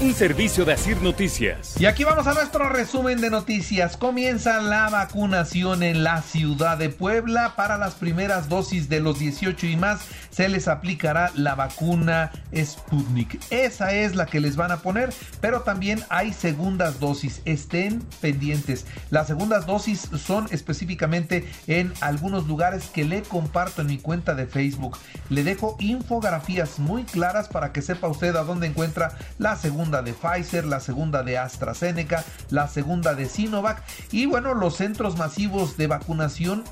Un servicio de Asir Noticias. Y aquí vamos a nuestro resumen de noticias. Comienza la vacunación en la ciudad de Puebla. Para las primeras dosis de los 18 y más se les aplicará la vacuna Sputnik. Esa es la que les van a poner, pero también hay segundas dosis. Estén pendientes. Las segundas dosis son específicamente en algunos lugares que le comparto en mi cuenta de Facebook. Le dejo infografías muy claras para que sepa usted a dónde encuentra la segunda de Pfizer, la segunda de AstraZeneca, la segunda de Sinovac y bueno, los centros masivos de vacunación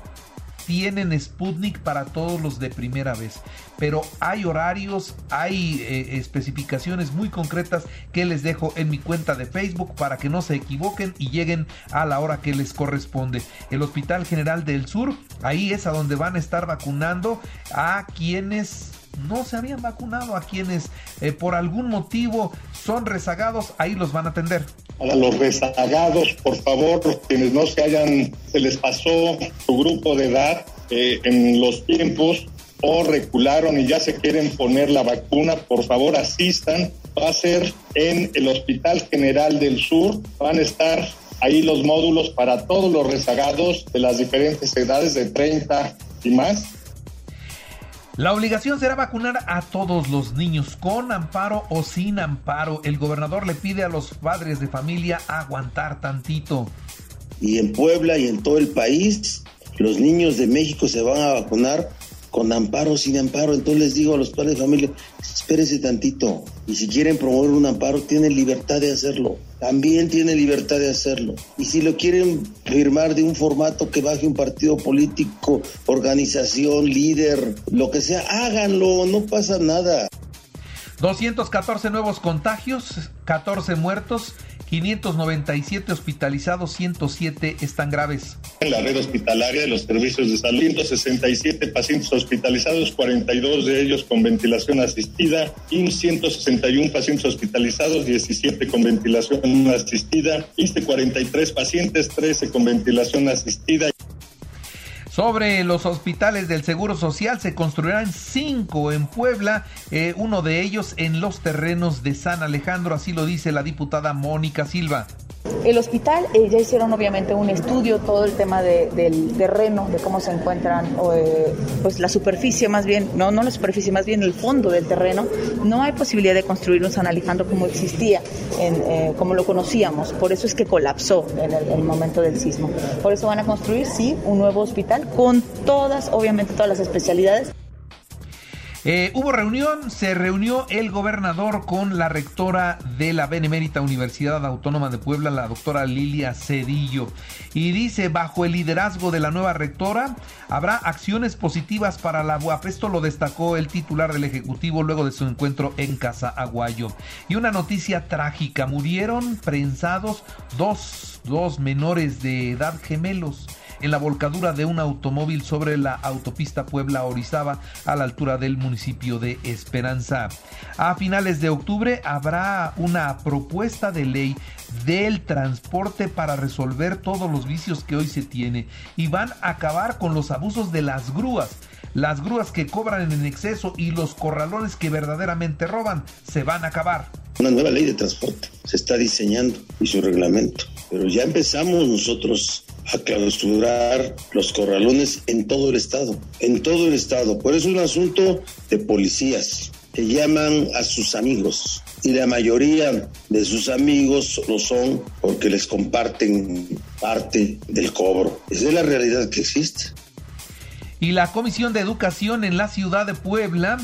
tienen Sputnik para todos los de primera vez. Pero hay horarios, hay eh, especificaciones muy concretas que les dejo en mi cuenta de Facebook para que no se equivoquen y lleguen a la hora que les corresponde. El Hospital General del Sur, ahí es a donde van a estar vacunando a quienes no se habían vacunado, a quienes eh, por algún motivo son rezagados, ahí los van a atender. Para los rezagados, por favor, quienes no se hayan, se les pasó su grupo de edad eh, en los tiempos o recularon y ya se quieren poner la vacuna, por favor asistan. Va a ser en el Hospital General del Sur, van a estar ahí los módulos para todos los rezagados de las diferentes edades de 30 y más la obligación será vacunar a todos los niños con amparo o sin amparo. El gobernador le pide a los padres de familia aguantar tantito. Y en Puebla y en todo el país, los niños de México se van a vacunar con amparo sin amparo. Entonces les digo a los padres de familia, espérense tantito. Y si quieren promover un amparo, tienen libertad de hacerlo. También tienen libertad de hacerlo. Y si lo quieren firmar de un formato que baje un partido político, organización, líder, lo que sea, háganlo, no pasa nada. 214 nuevos contagios, 14 muertos 597 hospitalizados, 107 están graves. En la red hospitalaria de los servicios de salud, 167 pacientes hospitalizados, 42 de ellos con ventilación asistida, y 161 pacientes hospitalizados, 17 con ventilación asistida, y 43 pacientes, 13 con ventilación asistida. Sobre los hospitales del Seguro Social se construirán cinco en Puebla, eh, uno de ellos en los terrenos de San Alejandro, así lo dice la diputada Mónica Silva. El hospital, eh, ya hicieron obviamente un estudio, todo el tema del terreno, de cómo se encuentran, eh, pues la superficie más bien, no, no la superficie, más bien el fondo del terreno. No hay posibilidad de construir un San Alejandro como existía, en, como lo conocíamos. Por eso es que colapsó en el, el, momento del sismo. Por eso van a construir, sí, un nuevo hospital con todas, obviamente, todas las especialidades. Eh, hubo reunión, se reunió el gobernador con la rectora de la Benemérita Universidad Autónoma de Puebla, la doctora Lilia Cedillo. Y dice, bajo el liderazgo de la nueva rectora, habrá acciones positivas para la UAP. Esto lo destacó el titular del Ejecutivo luego de su encuentro en Casa Aguayo. Y una noticia trágica, murieron prensados dos, dos menores de edad gemelos en la volcadura de un automóvil sobre la autopista Puebla-Orizaba a la altura del municipio de Esperanza. A finales de octubre habrá una propuesta de ley del transporte para resolver todos los vicios que hoy se tiene y van a acabar con los abusos de las grúas. Las grúas que cobran en exceso y los corralones que verdaderamente roban se van a acabar. Una nueva ley de transporte se está diseñando y su reglamento. Pero ya empezamos nosotros a clausurar los corralones en todo el estado, en todo el estado. Por eso es un asunto de policías que llaman a sus amigos y la mayoría de sus amigos lo son porque les comparten parte del cobro. Esa es la realidad que existe. Y la Comisión de Educación en la ciudad de Puebla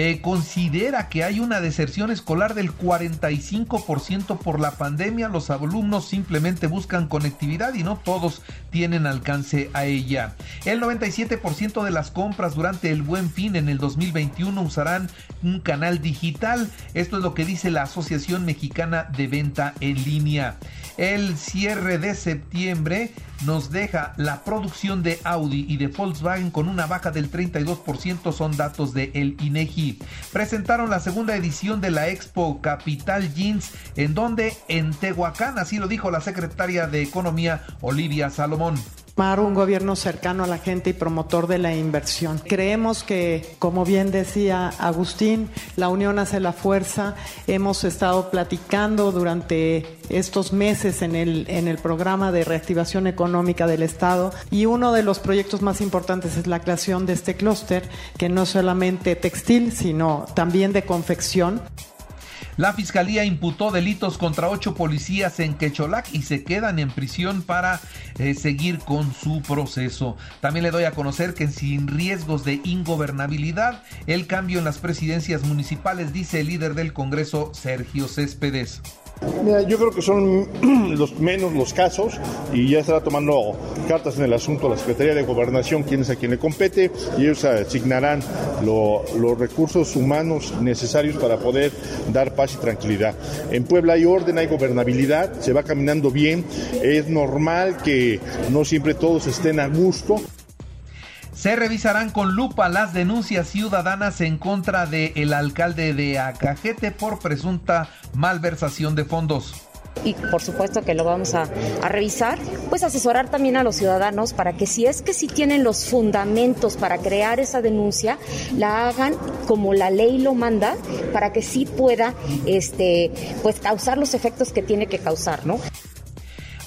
eh, considera que hay una deserción escolar del 45% por la pandemia. Los alumnos simplemente buscan conectividad y no todos tienen alcance a ella. El 97% de las compras durante el buen fin en el 2021 usarán un canal digital. Esto es lo que dice la Asociación Mexicana de Venta en Línea. El cierre de septiembre nos deja la producción de Audi y de Volkswagen con una baja del 32%, son datos de el INEGI. Presentaron la segunda edición de la Expo Capital Jeans, en donde en Tehuacán, así lo dijo la secretaria de Economía Olivia Salomón un gobierno cercano a la gente y promotor de la inversión. Creemos que, como bien decía Agustín, la unión hace la fuerza. Hemos estado platicando durante estos meses en el, en el programa de reactivación económica del Estado y uno de los proyectos más importantes es la creación de este clúster, que no es solamente textil, sino también de confección. La fiscalía imputó delitos contra ocho policías en Quecholac y se quedan en prisión para eh, seguir con su proceso. También le doy a conocer que sin riesgos de ingobernabilidad, el cambio en las presidencias municipales, dice el líder del Congreso, Sergio Céspedes yo creo que son los menos los casos y ya estará tomando cartas en el asunto la Secretaría de Gobernación, quién es a quien le compete, y ellos asignarán los recursos humanos necesarios para poder dar paz y tranquilidad. En Puebla hay orden, hay gobernabilidad, se va caminando bien, es normal que no siempre todos estén a gusto. Se revisarán con lupa las denuncias ciudadanas en contra del el alcalde de Acajete por presunta malversación de fondos y por supuesto que lo vamos a, a, revisar, pues asesorar también a los ciudadanos para que si es que sí tienen los fundamentos para crear esa denuncia, la hagan como la ley lo manda, para que sí pueda este, pues causar los efectos que tiene que causar, ¿no?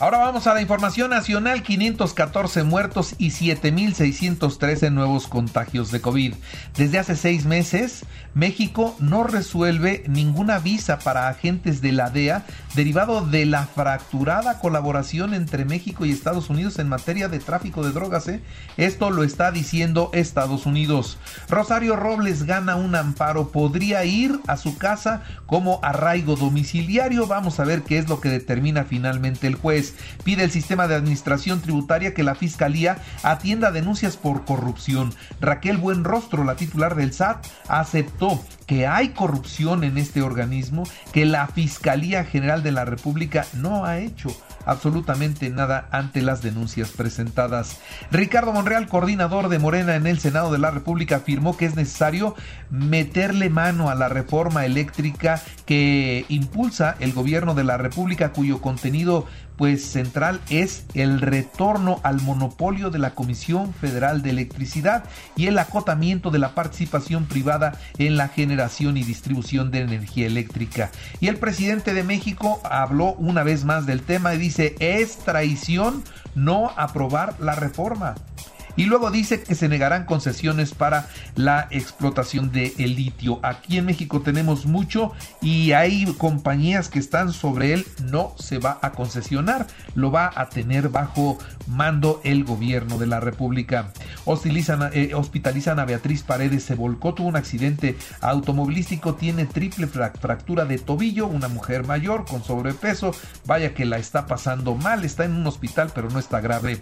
Ahora vamos a la información nacional, 514 muertos y 7.613 nuevos contagios de COVID. Desde hace seis meses, México no resuelve ninguna visa para agentes de la DEA derivado de la fracturada colaboración entre México y Estados Unidos en materia de tráfico de drogas. ¿eh? Esto lo está diciendo Estados Unidos. Rosario Robles gana un amparo, podría ir a su casa como arraigo domiciliario. Vamos a ver qué es lo que determina finalmente el juez. Pide el sistema de administración tributaria que la Fiscalía atienda denuncias por corrupción. Raquel Buenrostro, la titular del SAT, aceptó que hay corrupción en este organismo, que la Fiscalía General de la República no ha hecho absolutamente nada ante las denuncias presentadas. Ricardo Monreal, coordinador de Morena en el Senado de la República, afirmó que es necesario meterle mano a la reforma eléctrica que impulsa el gobierno de la República, cuyo contenido pues central es el retorno al monopolio de la Comisión Federal de Electricidad y el acotamiento de la participación privada en la generación y distribución de energía eléctrica. Y el presidente de México habló una vez más del tema y dice, es traición no aprobar la reforma. Y luego dice que se negarán concesiones para la explotación de el litio. Aquí en México tenemos mucho y hay compañías que están sobre él. No se va a concesionar, lo va a tener bajo mando el gobierno de la República. Eh, hospitalizan a Beatriz Paredes, se volcó, tuvo un accidente automovilístico, tiene triple fractura de tobillo, una mujer mayor con sobrepeso, vaya que la está pasando mal, está en un hospital pero no está grave.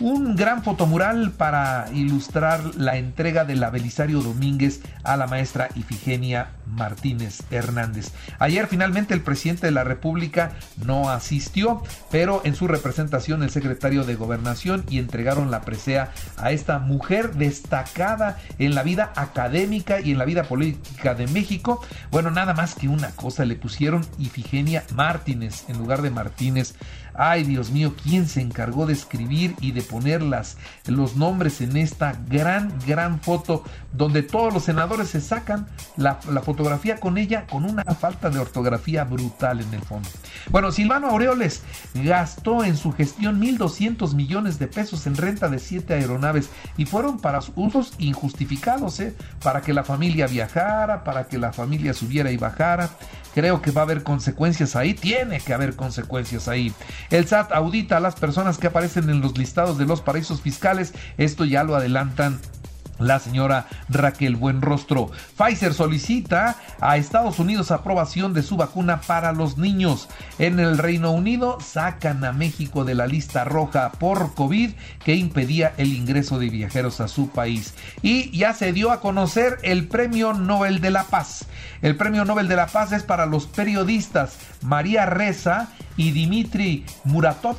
Un gran fotomural para ilustrar la entrega de la Belisario Domínguez a la maestra Ifigenia Martínez Hernández. Ayer finalmente el presidente de la República no asistió, pero en su representación el secretario de Gobernación y entregaron la presea a esta mujer destacada en la vida académica y en la vida política de México. Bueno, nada más que una cosa, le pusieron Ifigenia Martínez en lugar de Martínez. Ay, Dios mío, ¿quién se encargó de escribir y de poner los nombres en esta gran, gran foto donde todos los senadores se sacan la, la fotografía con ella con una falta de ortografía brutal en el fondo? Bueno, Silvano Aureoles gastó en su gestión 1.200 millones de pesos en renta de siete aeronaves y fueron para usos injustificados, ¿eh? para que la familia viajara, para que la familia subiera y bajara. Creo que va a haber consecuencias ahí, tiene que haber consecuencias ahí. El SAT audita a las personas que aparecen en los listados de los paraísos fiscales, esto ya lo adelantan la señora Raquel Buenrostro. Pfizer solicita a Estados Unidos aprobación de su vacuna para los niños. En el Reino Unido sacan a México de la lista roja por COVID que impedía el ingreso de viajeros a su país. Y ya se dio a conocer el Premio Nobel de la Paz. El Premio Nobel de la Paz es para los periodistas María Reza y Dimitri Muratov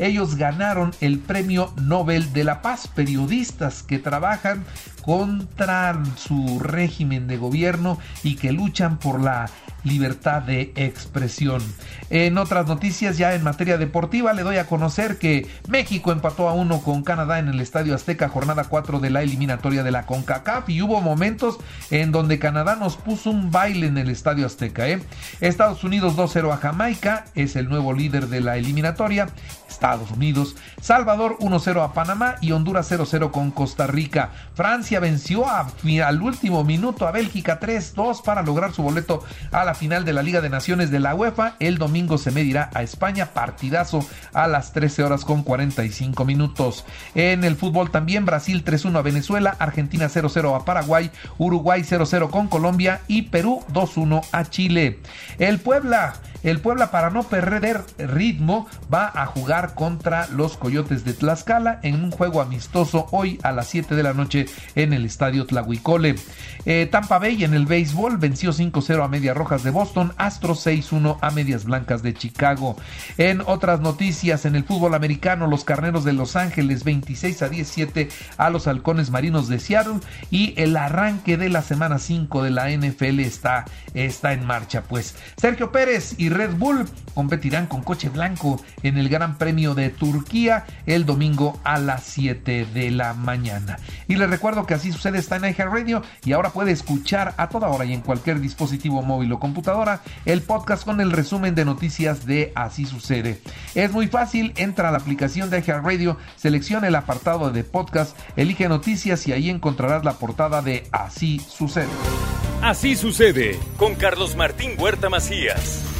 ellos ganaron el Premio Nobel de la Paz, periodistas que trabajan contra su régimen de gobierno y que luchan por la libertad de expresión. En otras noticias, ya en materia deportiva, le doy a conocer que México empató a uno con Canadá en el Estadio Azteca, jornada 4 de la eliminatoria de la CONCACAF, y hubo momentos en donde Canadá nos puso un baile en el Estadio Azteca. ¿eh? Estados Unidos 2-0 a Jamaica, es el nuevo líder de la eliminatoria. Estados Unidos, Salvador 1-0 a Panamá y Honduras 0-0 con Costa Rica. Francia venció al último minuto a Bélgica 3-2 para lograr su boleto a la final de la Liga de Naciones de la UEFA. El domingo se medirá a España, partidazo a las 13 horas con 45 minutos. En el fútbol también Brasil 3-1 a Venezuela, Argentina 0-0 a Paraguay, Uruguay 0-0 con Colombia y Perú 2-1 a Chile. El Puebla el Puebla para no perder ritmo va a jugar contra los Coyotes de Tlaxcala en un juego amistoso hoy a las 7 de la noche en el Estadio Tlahuicole. Eh, Tampa Bay en el béisbol venció 5-0 a Medias Rojas de Boston, Astros 6-1 a Medias Blancas de Chicago. En otras noticias, en el fútbol americano, los Carneros de Los Ángeles 26 a 17 a los Halcones Marinos de Seattle y el arranque de la semana 5 de la NFL está, está en marcha. Pues Sergio Pérez y Red Bull competirán con coche blanco en el Gran Premio de Turquía el domingo a las 7 de la mañana. Y les recuerdo que así sucede está en Radio y ahora puede escuchar a toda hora y en cualquier dispositivo móvil o computadora el podcast con el resumen de noticias de Así sucede. Es muy fácil, entra a la aplicación de Radio, selecciona el apartado de podcast, elige noticias y ahí encontrarás la portada de Así sucede. Así sucede con Carlos Martín Huerta Macías.